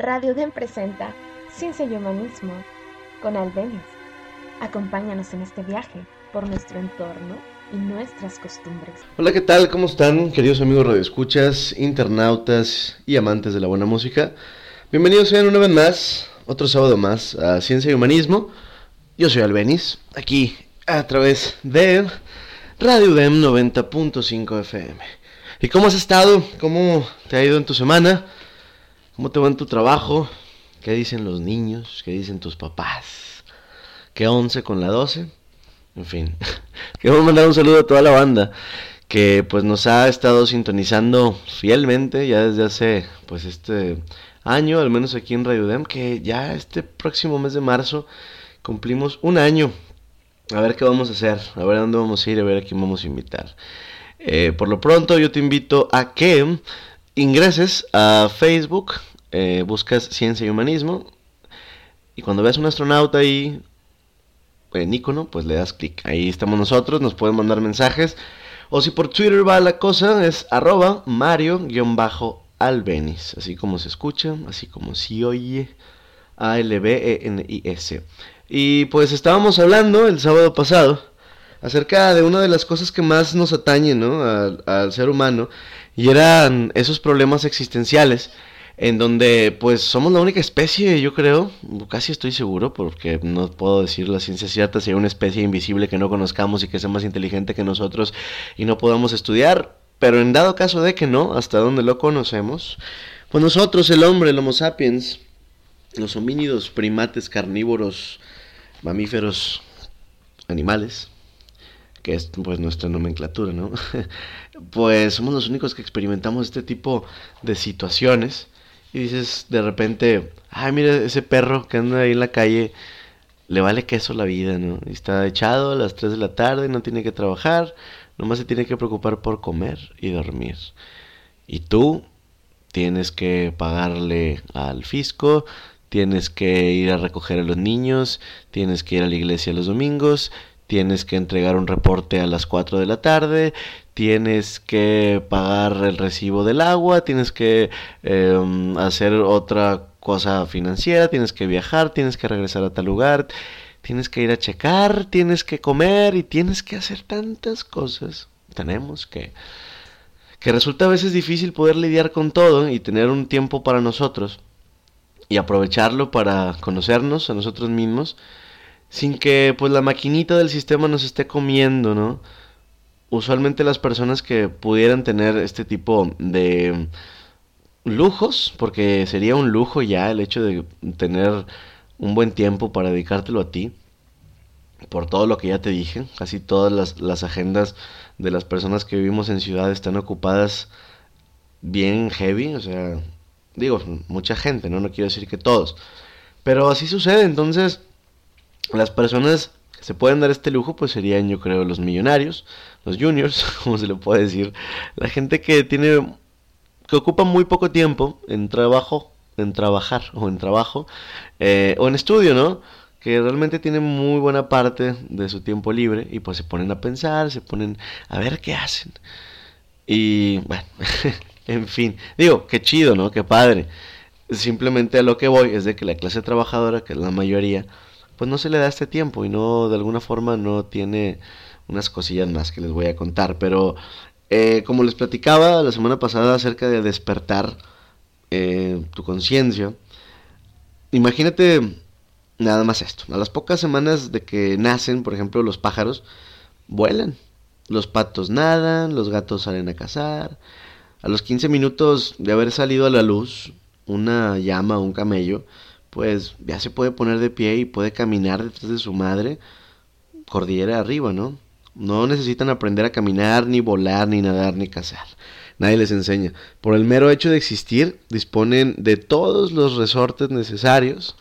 Radio Den presenta Ciencia y Humanismo con Albenis. Acompáñanos en este viaje por nuestro entorno y nuestras costumbres. Hola, ¿qué tal? ¿Cómo están, queridos amigos radioescuchas, internautas y amantes de la buena música? Bienvenidos sean una vez más, otro sábado más, a Ciencia y Humanismo. Yo soy Albenis, aquí a través de Radio Dem 90.5 FM. ¿Y cómo has estado? ¿Cómo te ha ido en tu semana? ¿Cómo te va en tu trabajo? ¿Qué dicen los niños? ¿Qué dicen tus papás? ¿Qué once con la 12? En fin, quiero mandar un saludo a toda la banda que pues nos ha estado sintonizando fielmente ya desde hace pues este año, al menos aquí en Radio Dem, que ya este próximo mes de marzo cumplimos un año. A ver qué vamos a hacer, a ver dónde vamos a ir, a ver a quién vamos a invitar. Eh, por lo pronto yo te invito a que ingreses a Facebook, eh, buscas Ciencia y Humanismo, y cuando veas un astronauta ahí en icono, pues le das clic. Ahí estamos nosotros, nos pueden mandar mensajes. O si por Twitter va la cosa, es arroba Mario-Albenis. Así como se escucha, así como se oye. A-L-B-E-N-I-S. Y pues estábamos hablando el sábado pasado acerca de una de las cosas que más nos atañen ¿no? al ser humano. Y eran esos problemas existenciales en donde pues somos la única especie, yo creo, casi estoy seguro, porque no puedo decir la ciencia cierta, si hay una especie invisible que no conozcamos y que sea más inteligente que nosotros y no podamos estudiar, pero en dado caso de que no, hasta donde lo conocemos, pues nosotros, el hombre, el Homo sapiens, los homínidos, primates, carnívoros, mamíferos, animales, que es pues nuestra nomenclatura, ¿no? pues somos los únicos que experimentamos este tipo de situaciones y dices de repente, ay, mira ese perro que anda ahí en la calle, le vale queso la vida, ¿no? está echado a las 3 de la tarde, no tiene que trabajar, nomás se tiene que preocupar por comer y dormir. Y tú tienes que pagarle al fisco, tienes que ir a recoger a los niños, tienes que ir a la iglesia los domingos, tienes que entregar un reporte a las 4 de la tarde, tienes que pagar el recibo del agua, tienes que eh, hacer otra cosa financiera, tienes que viajar, tienes que regresar a tal lugar, tienes que ir a checar, tienes que comer y tienes que hacer tantas cosas. Tenemos que que resulta a veces difícil poder lidiar con todo y tener un tiempo para nosotros y aprovecharlo para conocernos a nosotros mismos sin que pues la maquinita del sistema nos esté comiendo, ¿no? Usualmente las personas que pudieran tener este tipo de lujos, porque sería un lujo ya el hecho de tener un buen tiempo para dedicártelo a ti, por todo lo que ya te dije, casi todas las, las agendas de las personas que vivimos en ciudad están ocupadas bien heavy, o sea, digo, mucha gente, ¿no? No quiero decir que todos, pero así sucede, entonces las personas que se pueden dar este lujo, pues serían, yo creo, los millonarios, los juniors, como se le puede decir, la gente que tiene, que ocupa muy poco tiempo en trabajo, en trabajar o en trabajo, eh, o en estudio, ¿no? que realmente tienen muy buena parte de su tiempo libre y pues se ponen a pensar, se ponen a ver qué hacen. Y bueno, en fin, digo, qué chido, ¿no? Qué padre. Simplemente a lo que voy es de que la clase trabajadora, que es la mayoría, pues no se le da este tiempo y no, de alguna forma no tiene unas cosillas más que les voy a contar. Pero eh, como les platicaba la semana pasada acerca de despertar eh, tu conciencia, imagínate nada más esto. A las pocas semanas de que nacen, por ejemplo, los pájaros, vuelan. Los patos nadan, los gatos salen a cazar. A los 15 minutos de haber salido a la luz, una llama o un camello, pues ya se puede poner de pie y puede caminar detrás de su madre cordillera arriba, ¿no? No necesitan aprender a caminar, ni volar, ni nadar, ni cazar. Nadie les enseña. Por el mero hecho de existir, disponen de todos los resortes necesarios,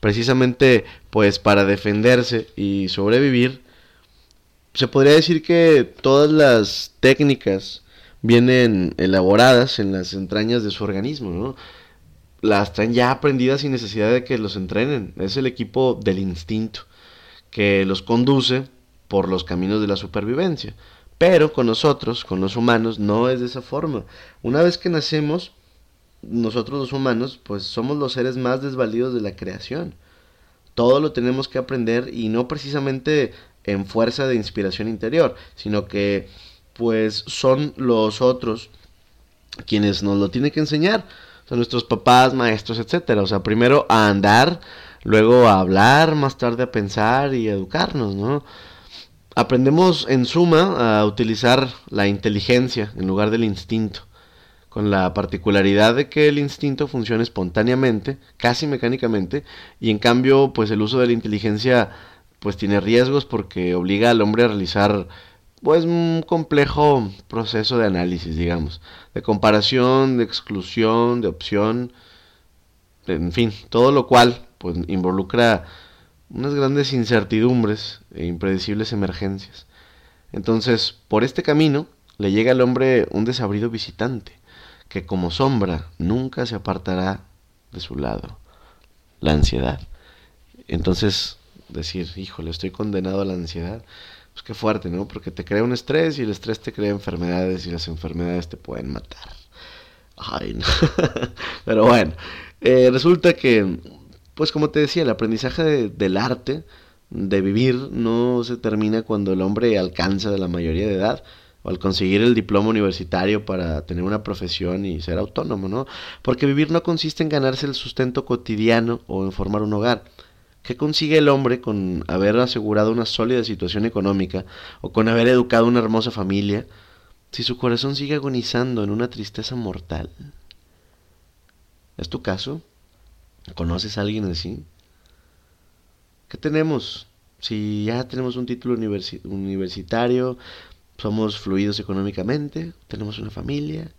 precisamente pues para defenderse y sobrevivir. Se podría decir que todas las técnicas vienen elaboradas en las entrañas de su organismo, ¿no? Las traen ya aprendidas sin necesidad de que los entrenen. Es el equipo del instinto que los conduce por los caminos de la supervivencia. Pero con nosotros, con los humanos, no es de esa forma. Una vez que nacemos, nosotros los humanos, pues somos los seres más desvalidos de la creación. Todo lo tenemos que aprender y no precisamente en fuerza de inspiración interior, sino que pues son los otros quienes nos lo tienen que enseñar. Son nuestros papás, maestros, etcétera. O sea, primero a andar, luego a hablar, más tarde a pensar y educarnos, ¿no? Aprendemos en suma a utilizar la inteligencia en lugar del instinto, con la particularidad de que el instinto funciona espontáneamente, casi mecánicamente, y en cambio, pues el uso de la inteligencia pues tiene riesgos porque obliga al hombre a realizar pues un complejo proceso de análisis, digamos, de comparación, de exclusión, de opción, en fin, todo lo cual pues involucra unas grandes incertidumbres e impredecibles emergencias. Entonces, por este camino le llega al hombre un desabrido visitante, que como sombra nunca se apartará de su lado, la ansiedad. Entonces, decir, híjole, estoy condenado a la ansiedad, pues qué fuerte, ¿no? Porque te crea un estrés y el estrés te crea enfermedades y las enfermedades te pueden matar. Ay, no. Pero bueno, eh, resulta que, pues como te decía, el aprendizaje del arte, de vivir, no se termina cuando el hombre alcanza la mayoría de edad o al conseguir el diploma universitario para tener una profesión y ser autónomo, ¿no? Porque vivir no consiste en ganarse el sustento cotidiano o en formar un hogar. ¿Qué consigue el hombre con haber asegurado una sólida situación económica o con haber educado una hermosa familia si su corazón sigue agonizando en una tristeza mortal? ¿Es tu caso? ¿Conoces a alguien así? ¿Qué tenemos? Si ya tenemos un título universitario, somos fluidos económicamente, tenemos una familia,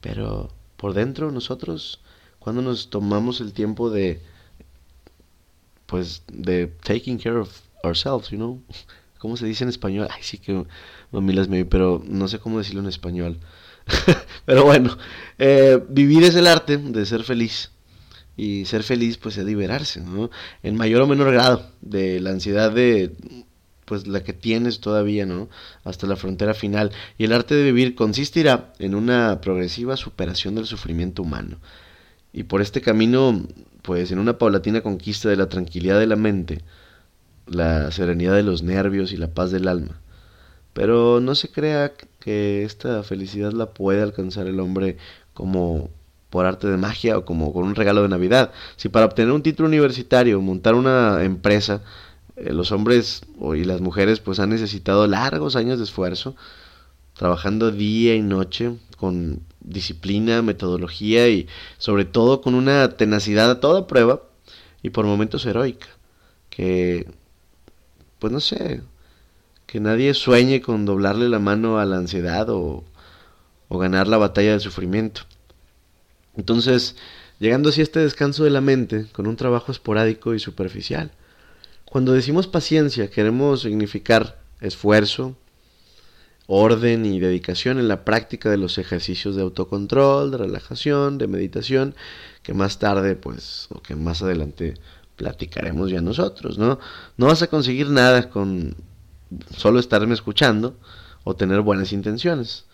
pero por dentro nosotros, cuando nos tomamos el tiempo de pues de taking care of ourselves, you know. ¿Cómo se dice en español? Ay, sí que mamilas me pero no sé cómo decirlo en español. pero bueno, eh, vivir es el arte de ser feliz. Y ser feliz, pues, es liberarse, ¿no? En mayor o menor grado de la ansiedad de, pues, la que tienes todavía, ¿no? Hasta la frontera final. Y el arte de vivir consistirá en una progresiva superación del sufrimiento humano. Y por este camino pues en una paulatina conquista de la tranquilidad de la mente, la serenidad de los nervios y la paz del alma. Pero no se crea que esta felicidad la puede alcanzar el hombre como por arte de magia o como con un regalo de Navidad. Si para obtener un título universitario, montar una empresa, eh, los hombres y las mujeres pues han necesitado largos años de esfuerzo, trabajando día y noche con disciplina, metodología y sobre todo con una tenacidad a toda prueba y por momentos heroica. Que, pues no sé, que nadie sueñe con doblarle la mano a la ansiedad o, ganar la batalla del sufrimiento. Entonces, llegando así a este descanso de la mente con un trabajo esporádico y superficial. Cuando decimos paciencia queremos significar esfuerzo, orden y dedicación en la práctica de los ejercicios de autocontrol, de relajación, de meditación, que más tarde, pues, o que más adelante platicaremos ya nosotros, ¿no? No vas a conseguir nada con solo estarme escuchando o tener buenas intenciones.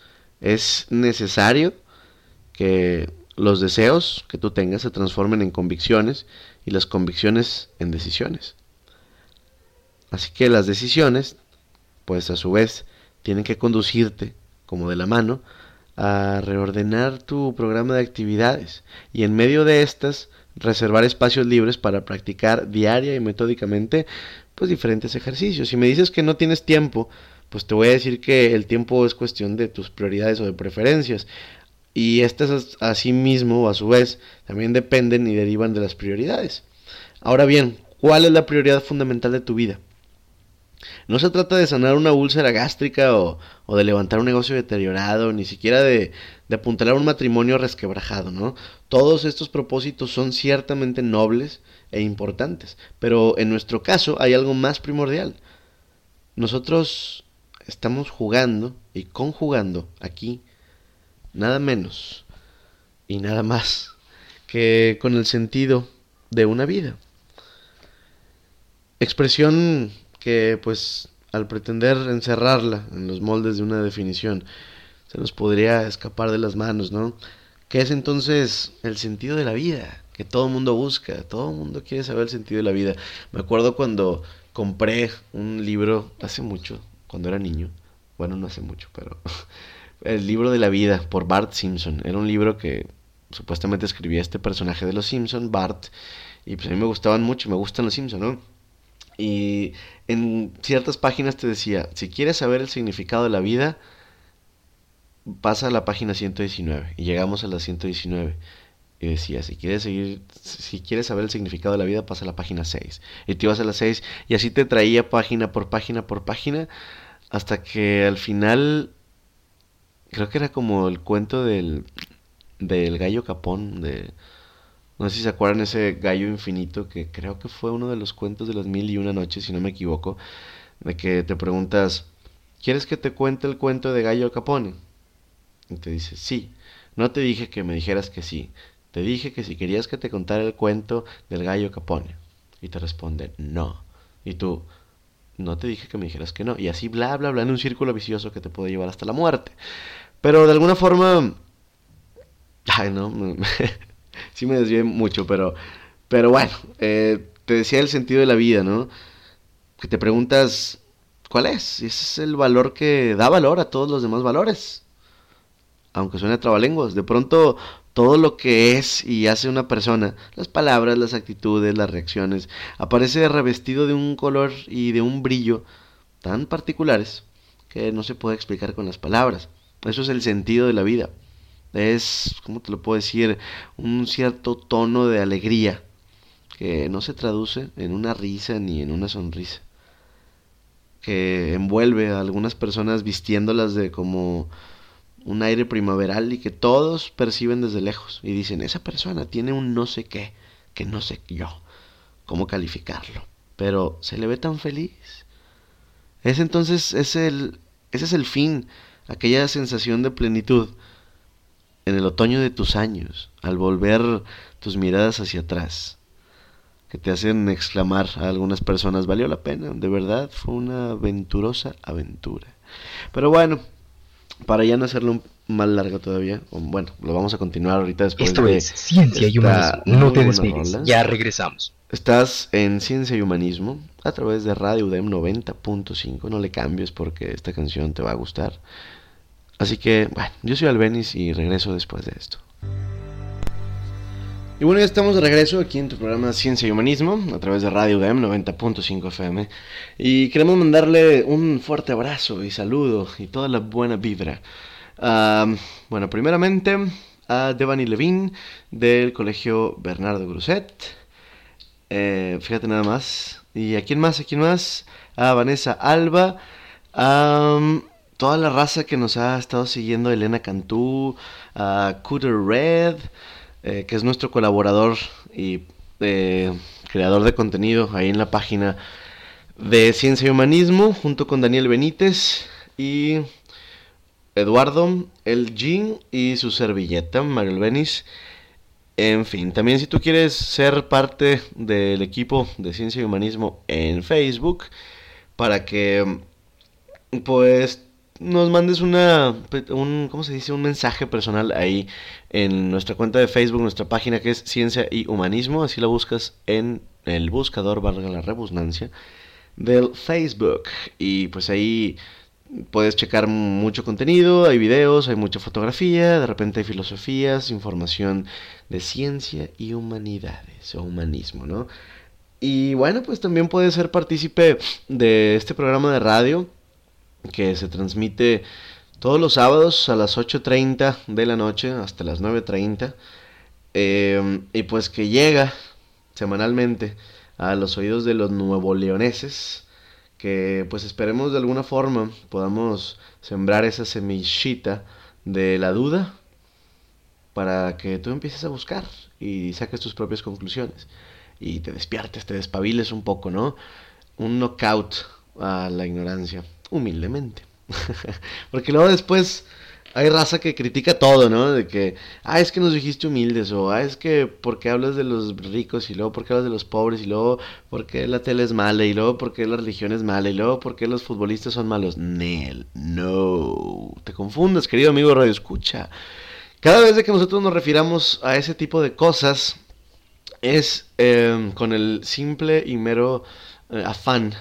Es necesario que los deseos que tú tengas se transformen en convicciones y las convicciones en decisiones. Así que las decisiones, pues a su vez, tienen que conducirte, como de la mano, a reordenar tu programa de actividades y en medio de estas reservar espacios libres para practicar diaria y metódicamente pues diferentes ejercicios. Si me dices que no tienes tiempo, pues te voy a decir que el tiempo es cuestión de tus prioridades o de preferencias. Y estas a sí mismo o a su vez también dependen y derivan de las prioridades. Ahora bien, ¿cuál es la prioridad fundamental de tu vida? No se trata de sanar una úlcera gástrica o, de levantar un negocio deteriorado, ni siquiera de, de apuntalar un matrimonio resquebrajado, ¿no? Todos estos propósitos son ciertamente nobles e importantes, pero en nuestro caso hay algo más primordial. Nosotros estamos jugando y conjugando aquí nada menos y nada más que con el sentido de una vida. Expresión que pues al pretender encerrarla en los moldes de una definición se nos podría escapar de las manos, ¿no? ¿Qué es entonces el sentido de la vida? Que todo el mundo busca, todo el mundo quiere saber el sentido de la vida. Me acuerdo cuando compré un libro hace mucho, cuando era niño. Bueno, no hace mucho, pero el libro de la vida por Bart Simpson. Era un libro que supuestamente escribía este personaje de los Simpson, Bart, y pues a mí me gustaban mucho, me gustan los Simpson, ¿no? Y en ciertas páginas te decía, si quieres saber el significado de la vida, pasa a la página 119. Y llegamos a la 119. Y decía, si quieres seguir, si quieres saber el significado de la vida, pasa a la página 6. Y te ibas a la 6 y así te traía página por página por página hasta que al final creo que era como el cuento del del gallo capón de no sé si se acuerdan ese gallo infinito que creo que fue uno de los cuentos de las mil y una noches, si no me equivoco, de que te preguntas, ¿quieres que te cuente el cuento de gallo capone? Y te dice, sí. No te dije que me dijeras que sí. Te dije que si querías que te contara el cuento del gallo capone. Y te responde, no. Y tú, no te dije que me dijeras que no. Y así bla, bla, bla, en un círculo vicioso que te puede llevar hasta la muerte. Pero de alguna forma... Ay, no. sí me desvié mucho, pero... Pero bueno, eh, te decía el sentido de la vida, ¿no? Que te preguntas, ¿cuál es? Y ese es el valor que da valor a todos los demás valores. Aunque suene a trabalenguas. De pronto todo lo que es y hace una persona, las palabras, las actitudes, las reacciones, aparece revestido de un color y de un brillo tan particulares que no se puede explicar con las palabras. Eso es el sentido de la vida. Es, ¿cómo te lo puedo decir? Un cierto tono de alegría que no se traduce en una risa ni en una sonrisa. Que envuelve a algunas personas vistiéndolas de como un aire primaveral y que todos perciben desde lejos y dicen, esa persona tiene un no sé qué, que no sé yo cómo calificarlo, pero se le ve tan feliz. Es entonces es el, ese es el fin, aquella sensación de plenitud en el otoño de tus años, al volver tus miradas hacia atrás, que te hacen exclamar a algunas personas, valió la pena, de verdad fue una aventurosa aventura. Pero bueno, para ya no hacerlo más largo todavía, bueno, lo vamos a continuar ahorita después Esto es Ciencia y Humanismo. No te despegues, ya regresamos. Estás en Ciencia y Humanismo a través de Radio UDEM 90.5. No le cambies porque esta canción te va a gustar. Así que, bueno, yo soy Albenis y regreso después de esto. Y bueno, ya estamos de regreso aquí en tu programa Ciencia y Humanismo a través de Radio UDEM 90.5 FM. Y queremos mandarle un fuerte abrazo y saludo y toda la buena vibra. bueno, primeramente a Devani Levin del Colegio Bernardo Gruset. Eh, fíjate nada más. ¿Y a quién más? ¿A quién más? A Vanessa Alba. A toda la raza que nos ha estado siguiendo, Elena Cantú, a Cooter Red. Eh, que es nuestro colaborador y eh, creador de contenido ahí en la página de Ciencia y Humanismo, junto con Daniel Benítez y Eduardo, el Jean y su servilleta, Mario Benis. En fin, también si tú quieres ser parte del equipo de Ciencia y Humanismo en Facebook, para que pues nos mandes una, un, ¿cómo se dice? Un mensaje personal ahí en nuestra cuenta de Facebook, nuestra página que es Ciencia y Humanismo, así la buscas en el buscador, valga la redundancia, del Facebook. Y pues ahí puedes checar mucho contenido, hay videos, hay mucha fotografía, de repente hay filosofías, información de ciencia y humanidades o humanismo, ¿no? Y bueno, pues también puedes ser partícipe de este programa de radio que se transmite todos los sábados a las 8.30 de la noche hasta las 9.30 eh, y pues que llega semanalmente a los oídos de los nuevo leoneses que pues esperemos de alguna forma podamos sembrar esa semillita de la duda para que tú empieces a buscar y saques tus propias conclusiones y te despiertes, te despabiles un poco, ¿no? Un knockout a la ignorancia humildemente. Porque luego después hay raza que critica todo, ¿no? De que, ah, es que nos dijiste humildes, o ah, es que, ¿por qué hablas de los ricos? Y luego, ¿por qué hablas de los pobres? Y luego, ¿por qué la tele es mala? Y luego, ¿por qué la religión es mala? Y luego, ¿por qué los futbolistas son malos? Nel, no. Te confundas, querido amigo Radio Escucha. Cada vez que nosotros nos refiramos a ese tipo de cosas, es em, con el simple y mero eh, afán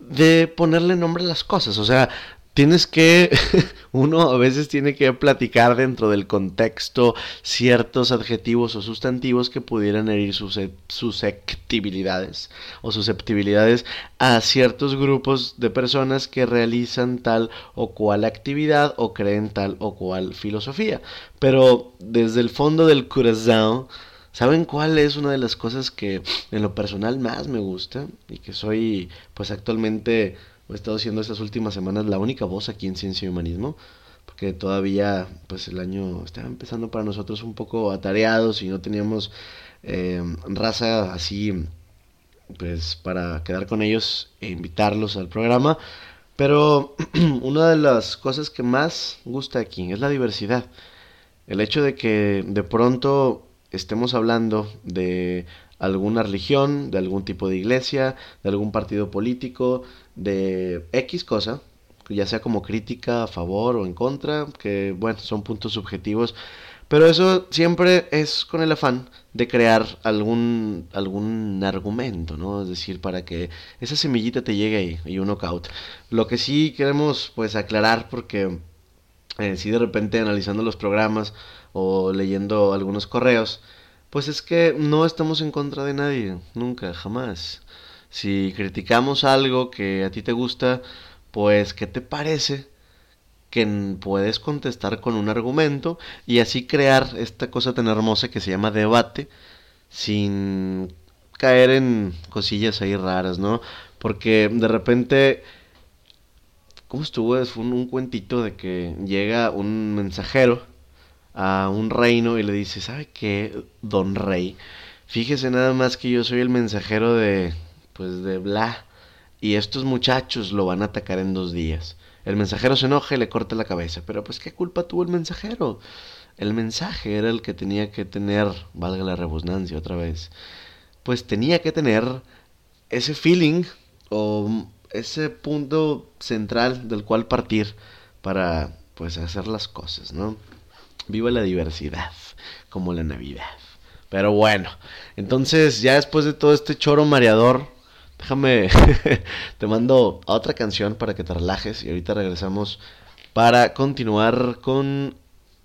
de ponerle nombre a las cosas. O sea, tienes que, uno a veces tiene que platicar dentro del contexto ciertos adjetivos o sustantivos que pudieran herir sus susceptibilidades o susceptibilidades a ciertos grupos de personas que realizan tal o cual actividad o creen tal o cual filosofía. Pero desde el fondo del corazón, ¿saben cuál es una de las cosas que en lo personal más me gusta y que soy pues actualmente he estado siendo estas últimas semanas la única voz aquí en Ciencia y Humanismo, porque todavía pues el año estaba empezando para nosotros un poco atareados y no teníamos eh, raza así pues para quedar con ellos e invitarlos al programa. Pero una de las cosas que más gusta aquí es la diversidad. El hecho de que de pronto estemos hablando de alguna religión, de algún tipo de iglesia, de algún partido político, de X cosa, ya sea como crítica a favor o en contra, que bueno, son puntos subjetivos, pero eso siempre es con el afán de crear algún, algún argumento, ¿no? Es decir, para que esa semillita te llegue ahí y un knockout. Lo que sí queremos pues aclarar porque eh, si de repente analizando los programas o leyendo algunos correos, pues es que no estamos en contra de nadie, nunca, jamás. Si criticamos algo que a ti te gusta, pues ¿qué te parece? que puedes contestar con un argumento y así crear esta cosa tan hermosa que se llama debate sin caer en cosillas ahí raras, ¿no? Porque de repente, ¿cómo estuvo? Es un, un cuentito de que llega un mensajero a un reino y le dice, ¿sabe qué, don rey? Fíjese nada más que yo soy el mensajero de pues de bla. Y estos muchachos lo van a atacar en dos días. El mensajero se enoja y le corta la cabeza. Pero pues qué culpa tuvo el mensajero. El mensaje era el que tenía que tener, valga la rebusnancia otra vez, pues tenía que tener ese feeling o ese punto central del cual partir para pues hacer las cosas, ¿no? Viva la diversidad, como la Navidad. Pero bueno, entonces ya después de todo este choro mareador, Déjame, te mando a otra canción para que te relajes y ahorita regresamos para continuar con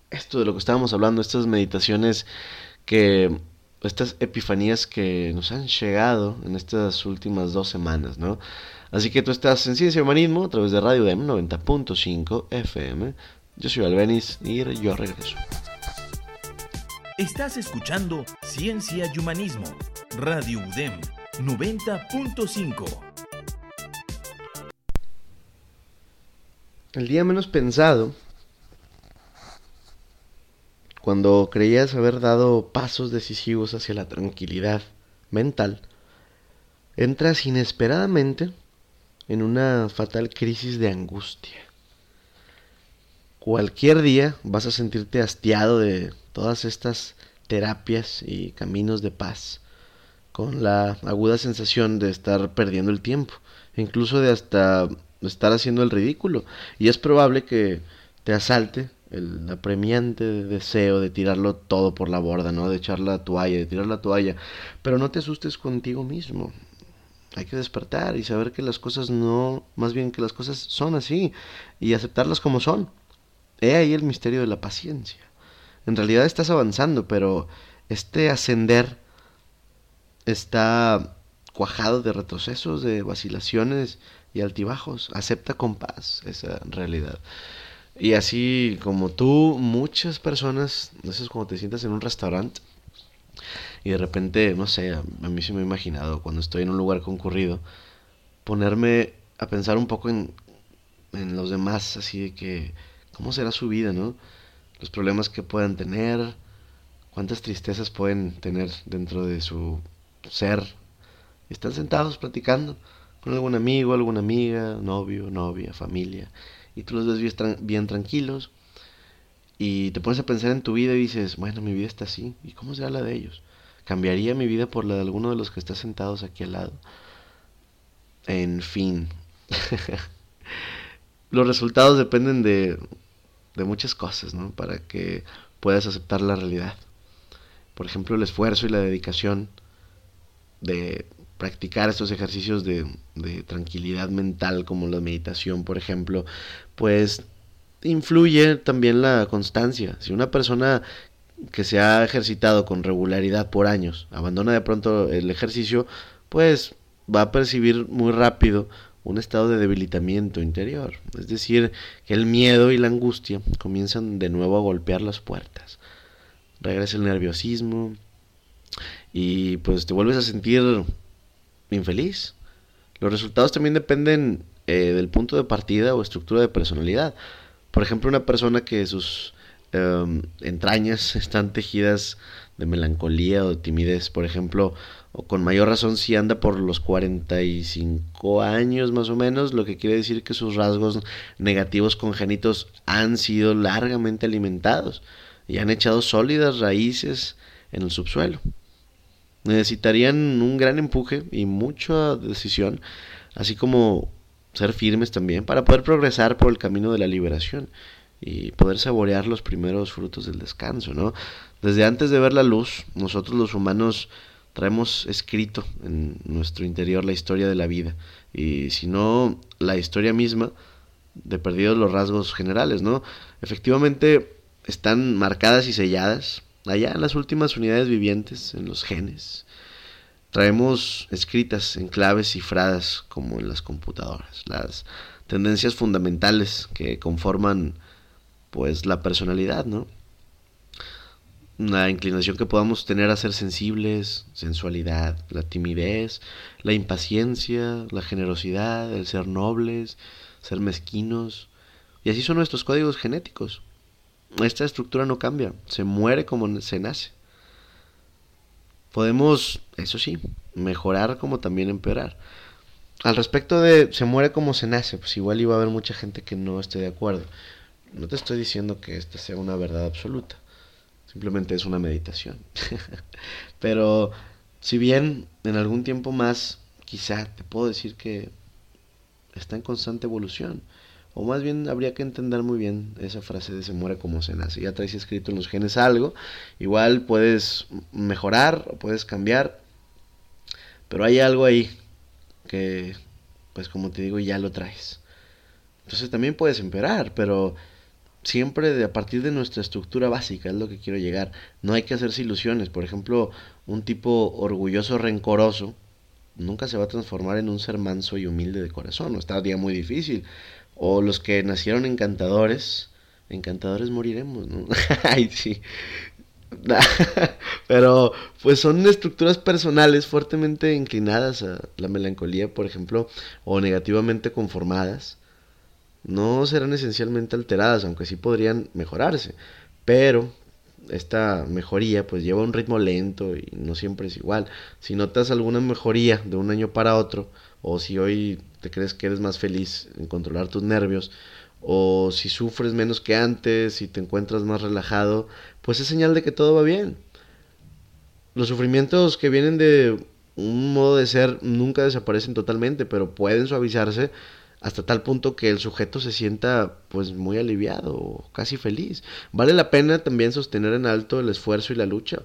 esto de lo que estábamos hablando, estas meditaciones que, estas epifanías que nos han llegado en estas últimas dos semanas, ¿no? Así que tú estás en Ciencia y Humanismo a través de Radio DEM 90.5 FM. Yo soy Albenis y yo regreso. Estás escuchando Ciencia y Humanismo, Radio UDEM 90.5. El día menos pensado, cuando creías haber dado pasos decisivos hacia la tranquilidad mental, entras inesperadamente en una fatal crisis de angustia. Cualquier día vas a sentirte hastiado de todas estas terapias y caminos de paz con la aguda sensación de estar perdiendo el tiempo, incluso de hasta estar haciendo el ridículo. Y es probable que te asalte el apremiante deseo de tirarlo todo por la borda, ¿no? De echar la toalla, de tirar la toalla. Pero no te asustes contigo mismo. Hay que despertar y saber que las cosas no, más bien que las cosas son así y aceptarlas como son. He ahí el misterio de la paciencia. En realidad estás avanzando, pero este ascender está cuajado de retrocesos, de vacilaciones y altibajos. Acepta con paz esa realidad. Y así como tú, muchas personas, no sé, cuando te sientas en un restaurante y de repente, no sé, a, mí se me ha imaginado cuando estoy en un lugar concurrido, ponerme a pensar un poco en, en los demás, así de que, ¿cómo será su vida, no? Los problemas que puedan tener, cuántas tristezas pueden tener dentro de su ser. Están sentados platicando con algún amigo, alguna amiga, novio, novia, familia. Y tú los ves bien, tranquilos. Y te pones a pensar en tu vida y dices, bueno, mi vida está así. ¿Y cómo será la de ellos? ¿Cambiaría mi vida por la de alguno de los que está sentados aquí al lado? En fin. los resultados dependen de, de muchas cosas, ¿no? Para que puedas aceptar la realidad. Por ejemplo, el esfuerzo y la dedicación de practicar estos ejercicios de, de tranquilidad mental como la meditación, por ejemplo, pues influye también la constancia. Si una persona que se ha ejercitado con regularidad por años abandona de pronto el ejercicio, pues va a percibir muy rápido un estado de debilitamiento interior. Es decir, que el miedo y la angustia comienzan de nuevo a golpear las puertas. Regresa el nerviosismo y pues te vuelves a sentir infeliz. Los resultados también dependen eh, del punto de partida o estructura de personalidad. Por ejemplo, una persona que sus em, entrañas están tejidas de melancolía o de timidez, por ejemplo, o con mayor razón si anda por los 45 años más o menos, lo que quiere decir que sus rasgos negativos congénitos han sido largamente alimentados y han echado sólidas raíces en el subsuelo. Necesitarían un gran empuje y mucha decisión, así como ser firmes también para poder progresar por el camino de la liberación y poder saborear los primeros frutos del descanso, ¿no? Desde antes de ver la luz, nosotros los humanos traemos escrito en nuestro interior la historia de la vida y si no la historia misma de perdidos los rasgos generales, ¿no? Efectivamente están marcadas y selladas allá en las últimas unidades vivientes, en los genes, traemos escritas en claves cifradas como en las computadoras, las tendencias fundamentales que conforman pues la personalidad, ¿no? La inclinación que podamos tener a ser sensibles, sensualidad, la timidez, la impaciencia, la generosidad, el ser nobles, ser mezquinos. Y así son nuestros códigos genéticos. Esta estructura no cambia, se muere como se nace. Podemos, eso sí, mejorar como también empeorar. Al respecto de se muere como se nace, pues igual iba a haber mucha gente que no esté de acuerdo. No te estoy diciendo que esta sea una verdad absoluta. Simplemente es una meditación. Pero si bien en algún tiempo más, quizá te puedo decir que está en constante evolución. O más bien habría que entender muy bien esa frase de se muere como se nace. Ya traes escrito en los genes algo. Igual puedes mejorar o puedes cambiar. Pero hay algo ahí que, pues como te digo, ya lo traes. Entonces también puedes empeorar, pero siempre de, a partir de nuestra estructura básica es lo que quiero llegar. No hay que hacerse ilusiones. Por ejemplo, un tipo orgulloso, rencoroso, nunca se va a transformar en un ser manso y humilde de corazón. Está día muy difícil. O los que nacieron encantadores, encantadores moriremos, ¿no? Ay, sí. Pero pues son estructuras personales fuertemente inclinadas a la melancolía, por ejemplo, o negativamente conformadas. No serán esencialmente alteradas, aunque sí podrían mejorarse. Pero esta mejoría pues lleva un ritmo lento y no siempre es igual. Si notas alguna mejoría de un año para otro, o si hoy te crees que eres más feliz en controlar tus nervios, o si sufres menos que antes, si te encuentras más relajado, pues es señal de que todo va bien. Los sufrimientos que vienen de un modo de ser nunca desaparecen totalmente, pero pueden suavizarse hasta tal punto que el sujeto se sienta pues muy aliviado, casi feliz. Vale la pena también sostener en alto el esfuerzo y la lucha.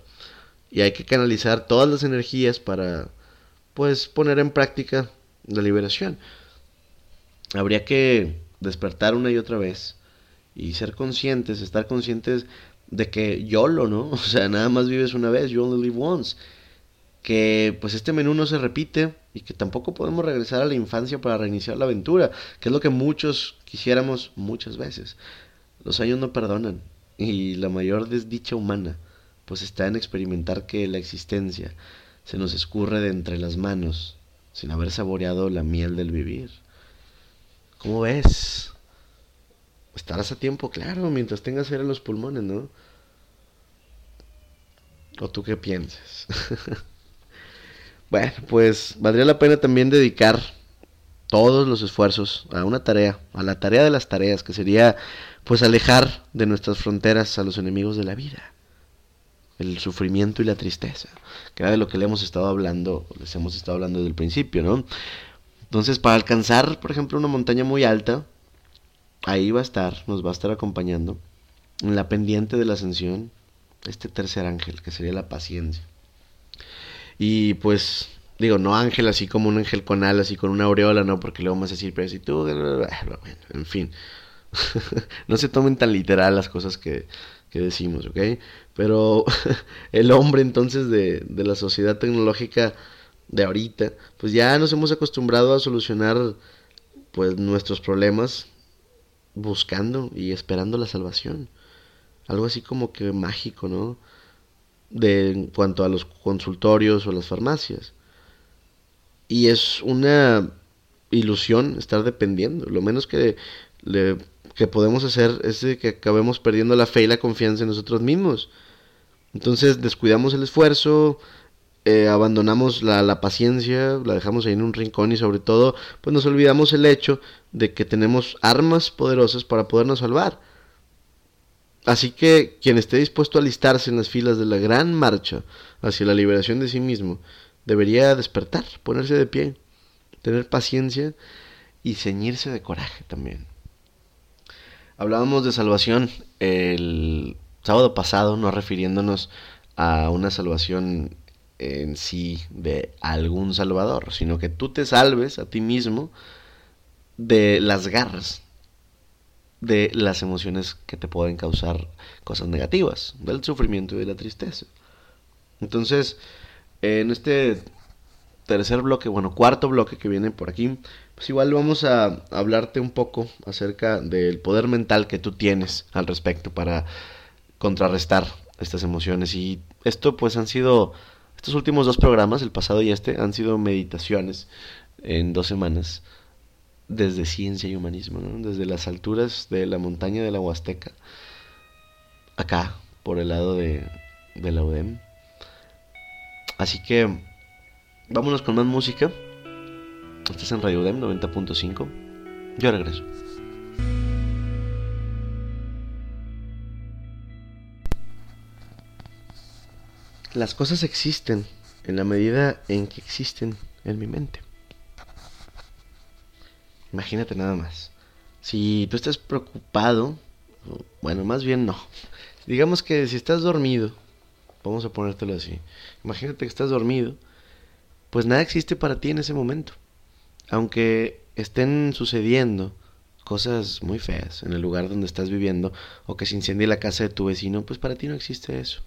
Y hay que canalizar todas las energías para pues poner en práctica la liberación. Habría que despertar una y otra vez y ser conscientes, estar conscientes de que YOLO, ¿no? O sea, nada más vives una vez, you only live once. Que pues este menú no se repite y que tampoco podemos regresar a la infancia para reiniciar la aventura, que es lo que muchos quisiéramos muchas veces. Los años no perdonan y la mayor desdicha humana pues está en experimentar que la existencia se nos escurre de entre las manos sin haber saboreado la miel del vivir. ¿Cómo ves? Estarás a tiempo, claro, mientras tengas aire en los pulmones, ¿no? ¿O tú qué piensas? bueno, pues valdría la pena también dedicar todos los esfuerzos a una tarea, a la tarea de las tareas, que sería pues alejar de nuestras fronteras a los enemigos de la vida, el sufrimiento y la tristeza, que era de lo que le hemos estado hablando, les hemos estado hablando desde el principio, ¿no? Entonces, para alcanzar, por ejemplo, una montaña muy alta, ahí va a estar, nos va a estar acompañando en la pendiente de la ascensión, este tercer ángel, que sería la paciencia. Y pues, digo, no ángel así como un ángel con alas, así con una aureola, no, porque luego vamos a decir, pero si tú, en fin, no se tomen tan literal las cosas que, que decimos, ¿ok? Pero el hombre entonces de, de la sociedad tecnológica de ahorita, pues ya nos hemos acostumbrado a solucionar pues nuestros problemas buscando y esperando la salvación. Algo así como que mágico, ¿no? De en cuanto a los consultorios o las farmacias. Y es una ilusión estar dependiendo. Lo menos que, que podemos hacer es que acabemos perdiendo la fe y la confianza en nosotros mismos. Entonces descuidamos el esfuerzo, eh, abandonamos la, la, paciencia, la dejamos ahí en un rincón y sobre todo pues nos olvidamos el hecho de que tenemos armas poderosas para podernos salvar. Así que quien esté dispuesto a alistarse en las filas de la gran marcha hacia la liberación de sí mismo, debería despertar, ponerse de pie, tener paciencia y ceñirse de coraje también. Hablábamos de salvación el sábado pasado, no refiriéndonos a una salvación en sí de algún salvador, sino que tú te salves a ti mismo de las garras de las emociones que te pueden causar cosas negativas, del sufrimiento y de la tristeza. Entonces, en este tercer bloque, bueno, cuarto bloque que viene por aquí, pues igual vamos a hablarte un poco acerca del poder mental que tú tienes al respecto para contrarrestar estas emociones. Y esto pues han sido estos últimos dos programas, el pasado y este, han sido meditaciones en dos semanas desde ciencia y humanismo, desde las alturas de la montaña de la Huasteca, acá, por el lado de, de la UDEM. Así que vámonos con más música. Estás en Radio UDEM 90.5. Yo regreso. Las cosas existen en la medida en que existen en mi mente. Imagínate nada más. Si tú estás preocupado, bueno, más bien no. Digamos que si estás dormido, vamos a ponértelo así. Imagínate que estás dormido, pues nada existe para ti en ese momento. Aunque estén sucediendo cosas muy feas en el lugar donde estás viviendo o que se incendie la casa de tu vecino, pues para ti no existe eso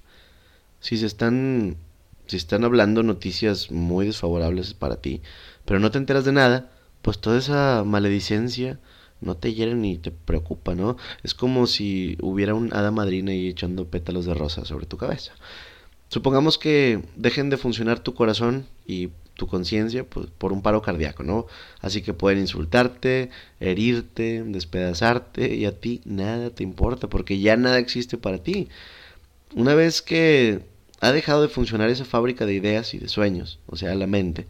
si se están, si están hablando noticias muy desfavorables para ti, pero no te enteras de nada, pues toda esa maledicencia no te hiere ni te preocupa, ¿no? Es como si hubiera un hada madrina ahí echando pétalos de rosa sobre tu cabeza. Supongamos que dejen de funcionar tu corazón y tu conciencia pues, por un paro cardíaco, ¿no? Así que pueden insultarte, herirte, despedazarte y a ti nada te importa porque ya nada existe para ti. Una vez que ha dejado de funcionar esa fábrica de ideas y de sueños, o sea, la mente,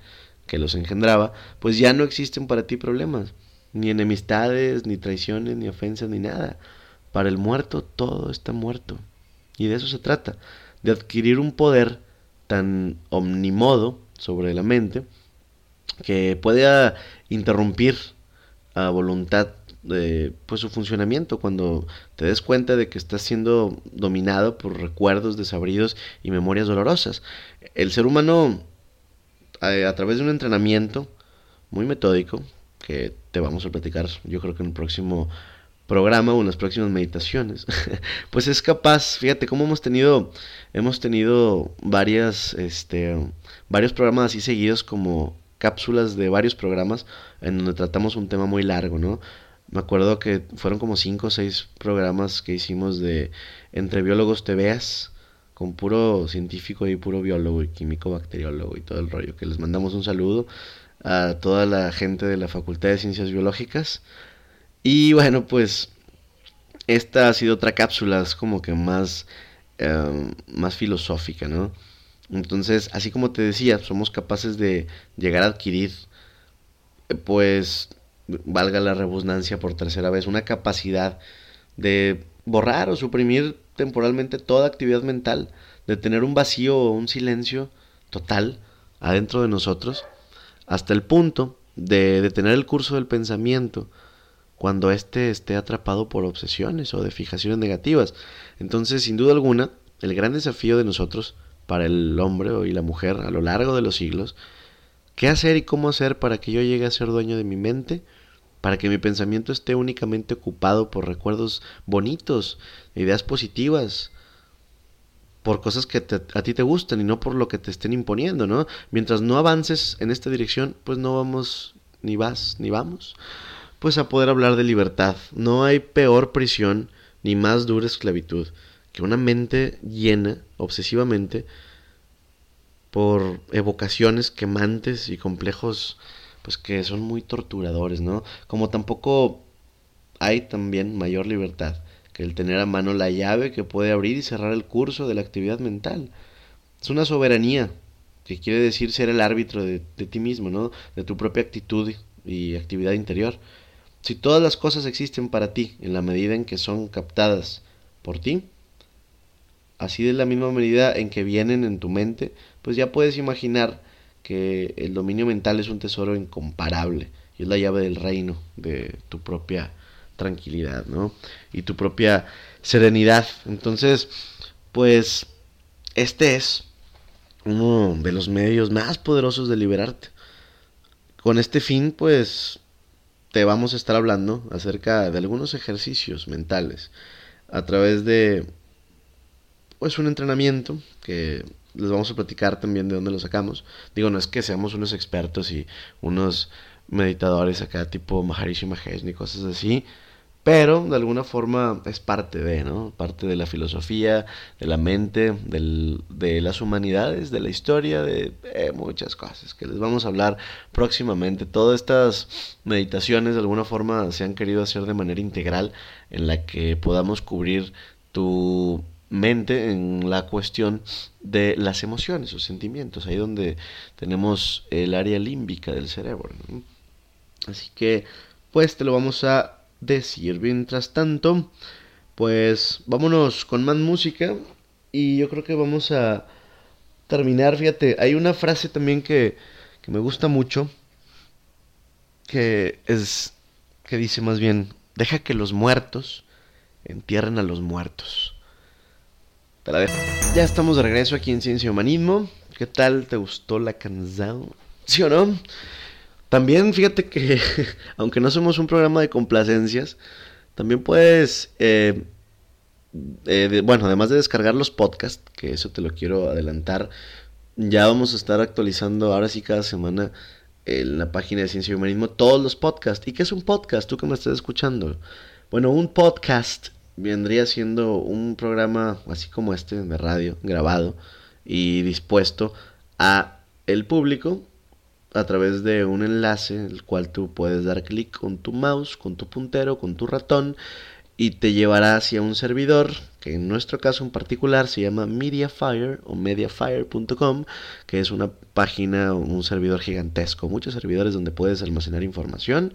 que los engendraba, pues ya no existen para ti problemas, ni enemistades, ni traiciones, ni ofensas, ni nada. Para el muerto todo está muerto. Y de eso se trata, de adquirir un poder tan omnimodo sobre la mente que pueda interrumpir a voluntad pues su funcionamiento cuando te des cuenta de que estás siendo dominado por recuerdos desabridos y memorias dolorosas. El ser humano a, través de un entrenamiento muy metódico que te vamos a platicar yo creo que en el próximo programa o en las próximas meditaciones pues es capaz fíjate cómo hemos tenido hemos tenido varias este varios programas así seguidos como cápsulas de varios programas en donde tratamos un tema muy largo no me acuerdo que fueron como cinco o seis programas que hicimos de entre biólogos te veas, con puro científico y puro biólogo y químico bacteriólogo y todo el rollo. Que les mandamos un saludo a toda la gente de la Facultad de Ciencias Biológicas. Y bueno, pues esta ha sido otra cápsula, es como que más, em, más filosófica, ¿no? Entonces, así como te decía, somos capaces de llegar a adquirir, pues, valga la redundancia por tercera vez, una capacidad de borrar o suprimir temporalmente toda actividad mental, de tener un vacío o un silencio total adentro de nosotros, hasta el punto de detener el curso del pensamiento cuando éste esté atrapado por obsesiones o de fijaciones negativas. Entonces, sin duda alguna, el gran desafío de nosotros, para el hombre y la mujer a lo largo de los siglos, ¿qué hacer y cómo hacer para que yo llegue a ser dueño de mi mente? Para que mi pensamiento esté únicamente ocupado por recuerdos bonitos, ideas positivas, por cosas que a ti te gustan y no por lo que te estén imponiendo, ¿no? Mientras no avances en esta dirección, pues no vamos, ni vas, ni vamos pues a poder hablar de libertad. No hay peor prisión ni más dura esclavitud que una mente llena obsesivamente por evocaciones quemantes y complejos pues que son muy torturadores, ¿no? Como tampoco hay también mayor libertad que el tener a mano la llave que puede abrir y cerrar el curso de la actividad mental. Es una soberanía, que quiere decir ser el árbitro de, de ti mismo, ¿no? De tu propia actitud y actividad interior. Si todas las cosas existen para ti en la medida en que son captadas por ti, así de la misma medida en que vienen en tu mente, pues ya puedes imaginar que el dominio mental es un tesoro incomparable y es la llave del reino de tu propia tranquilidad, ¿no? Y tu propia serenidad. Entonces, pues este es uno de los medios más poderosos de liberarte. Con este fin, pues te vamos a estar hablando acerca de algunos ejercicios mentales a través de pues un entrenamiento que les vamos a platicar también de dónde lo sacamos. Digo, no es que seamos unos expertos y unos meditadores acá tipo Maharishi Mahesh ni cosas así, pero de alguna forma es parte de, ¿no? Parte de la filosofía, de la mente, de las humanidades, de la historia, de, muchas cosas que les vamos a hablar próximamente. Todas estas meditaciones de alguna forma se han querido hacer de manera integral en la que podamos cubrir tu mente en la cuestión de las emociones o sentimientos, ahí donde tenemos el área límbica del cerebro. Así que, pues te lo vamos a decir. Mientras tanto, pues vámonos con más música y yo creo que vamos a terminar, fíjate, hay una frase también que, que me gusta mucho, que es, que dice más bien, deja que los muertos entierren a los muertos. Ya estamos de regreso aquí en Ciencia y Humanismo. ¿Qué tal? ¿Te gustó la canción? ¿Sí o no? También fíjate que, aunque no somos un programa de complacencias, también puedes, eh, eh, bueno, además de descargar los podcasts, que eso te lo quiero adelantar, ya vamos a estar actualizando ahora sí cada semana en la página de Ciencia y Humanismo todos los podcasts. ¿Y qué es un podcast? Tú que me estás escuchando. Bueno, un podcast vendría siendo un programa así como este de radio, grabado y dispuesto a el público a través de un enlace el cual tú puedes dar clic con tu mouse, con tu puntero, con tu ratón y te llevará hacia un servidor que en nuestro caso en particular se llama Mediafire o mediafire.com, que es una página, un servidor gigantesco, muchos servidores donde puedes almacenar información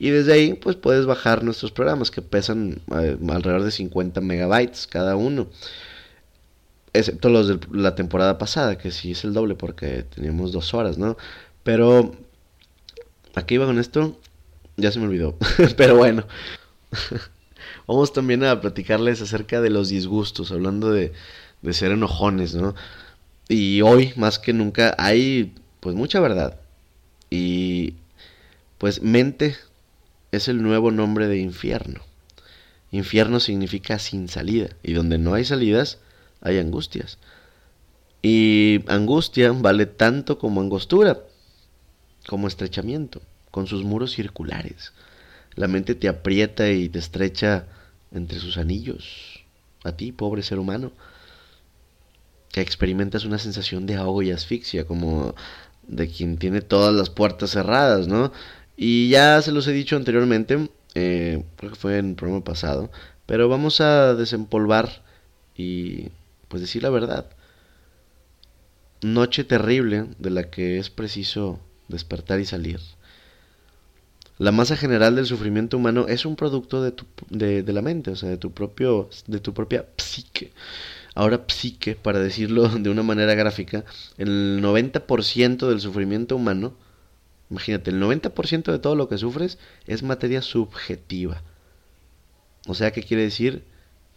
y desde ahí pues puedes bajar nuestros programas que pesan eh, alrededor de 50 megabytes cada uno. Excepto los de la temporada pasada, que sí es el doble porque teníamos dos horas, ¿no? Pero, aquí iba con esto? Ya se me olvidó. Pero bueno. Vamos también a platicarles acerca de los disgustos, hablando de, de ser enojones, ¿no? Y hoy, más que nunca, hay pues mucha verdad. Y pues mente es el nuevo nombre de infierno. Infierno significa sin salida. Y donde no hay salidas, hay angustias. Y angustia vale tanto como angostura como estrechamiento, con sus muros circulares. La mente te aprieta y te estrecha entre sus anillos. A ti, pobre ser humano, que experimentas una sensación de ahogo y asfixia, como de quien tiene todas las puertas cerradas, ¿no? Y ya se los he dicho anteriormente, eh, creo que fue en el programa pasado, pero vamos a desempolvar y pues decir la verdad. Noche terrible de la que es preciso despertar y salir. La masa general del sufrimiento humano es un producto de, tu, de, la mente, o sea, de tu, propio, de tu propia psique. Ahora psique, para decirlo de una manera gráfica, el 90% del sufrimiento humano Imagínate, el 90% de todo lo que sufres es materia subjetiva. O sea, ¿qué quiere decir?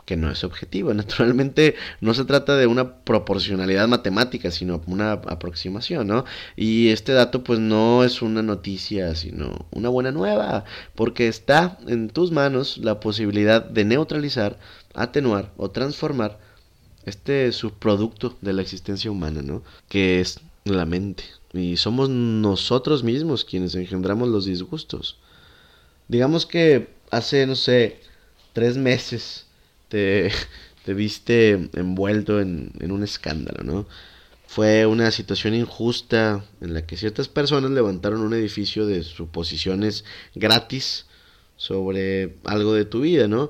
Que no es objetivo. Naturalmente no se trata de una proporcionalidad matemática, sino una aproximación, ¿no? Y este dato pues no es una noticia, sino una buena nueva, porque está en tus manos la posibilidad de neutralizar, atenuar o transformar este subproducto de la existencia humana, ¿no? Que es la mente. Y somos nosotros mismos quienes engendramos los disgustos. Digamos que hace, no sé, tres meses te, te viste envuelto en, en un escándalo, ¿no? Fue una situación injusta en la que ciertas personas levantaron un edificio de suposiciones gratis sobre algo de tu vida, ¿no?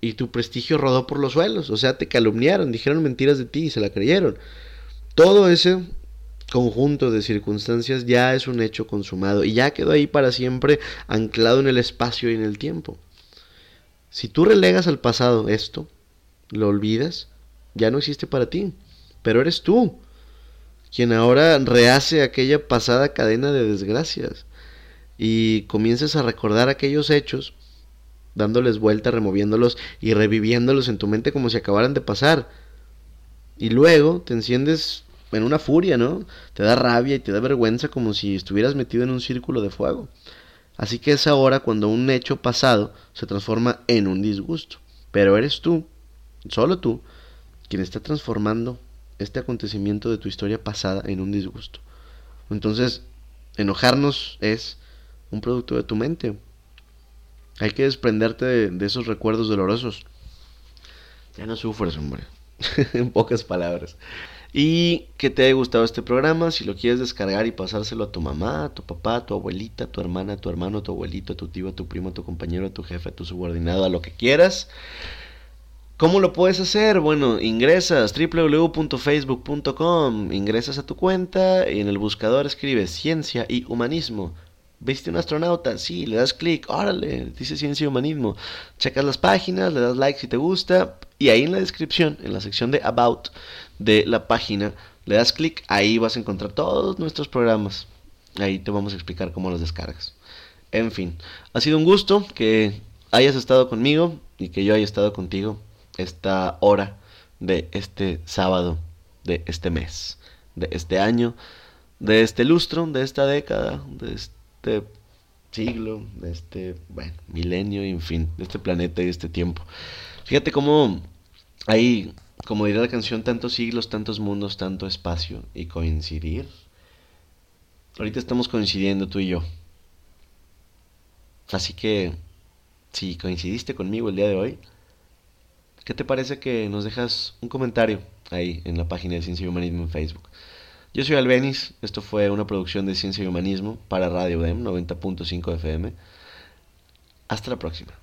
Y tu prestigio rodó por los suelos, o sea, te calumniaron, dijeron mentiras de ti y se la creyeron. Todo ese conjunto de circunstancias ya es un hecho consumado y ya quedó ahí para siempre anclado en el espacio y en el tiempo. Si tú relegas al pasado esto, lo olvidas, ya no existe para ti, pero eres tú quien ahora rehace aquella pasada cadena de desgracias y comienzas a recordar aquellos hechos, dándoles vuelta, removiéndolos y reviviéndolos en tu mente como si acabaran de pasar. Y luego te enciendes en una furia, ¿no? Te da rabia y te da vergüenza como si estuvieras metido en un círculo de fuego. Así que es ahora cuando un hecho pasado se transforma en un disgusto. Pero eres tú, solo tú, quien está transformando este acontecimiento de tu historia pasada en un disgusto. Entonces, enojarnos es un producto de tu mente. Hay que desprenderte de, de esos recuerdos dolorosos. Ya no sufres, hombre. en pocas palabras. Y que te haya gustado este programa, si lo quieres descargar y pasárselo a tu mamá, a tu papá, a tu abuelita, tu hermana, tu hermano, tu abuelito, a tu tío, a tu primo, a tu compañero, a tu jefe, a tu subordinado, a lo que quieras. ¿Cómo lo puedes hacer? Bueno, ingresas www.facebook.com, ingresas a tu cuenta y en el buscador escribes ciencia y humanismo. ¿Viste un astronauta? Sí, le das clic, órale, dice ciencia y humanismo. Checas las páginas, le das like si te gusta y ahí en la descripción, en la sección de About de la página, le das clic, ahí vas a encontrar todos nuestros programas. Ahí te vamos a explicar cómo los descargas. En fin, ha sido un gusto que hayas estado conmigo y que yo haya estado contigo esta hora de este sábado, de este mes, de este año, de este lustro, de esta década, de este siglo, de este, bueno, milenio, en fin, de este planeta y de este tiempo. Fíjate cómo hay, como diría la canción, tantos siglos, tantos mundos, tanto espacio y coincidir. Ahorita estamos coincidiendo tú y yo. Así que, si coincidiste conmigo el día de hoy, ¿qué te parece que nos dejas un comentario ahí en la página de Ciencia y Humanismo en Facebook? Yo soy Albenis, esto fue una producción de Ciencia y Humanismo para Radio UDEM 90.5 FM. Hasta la próxima.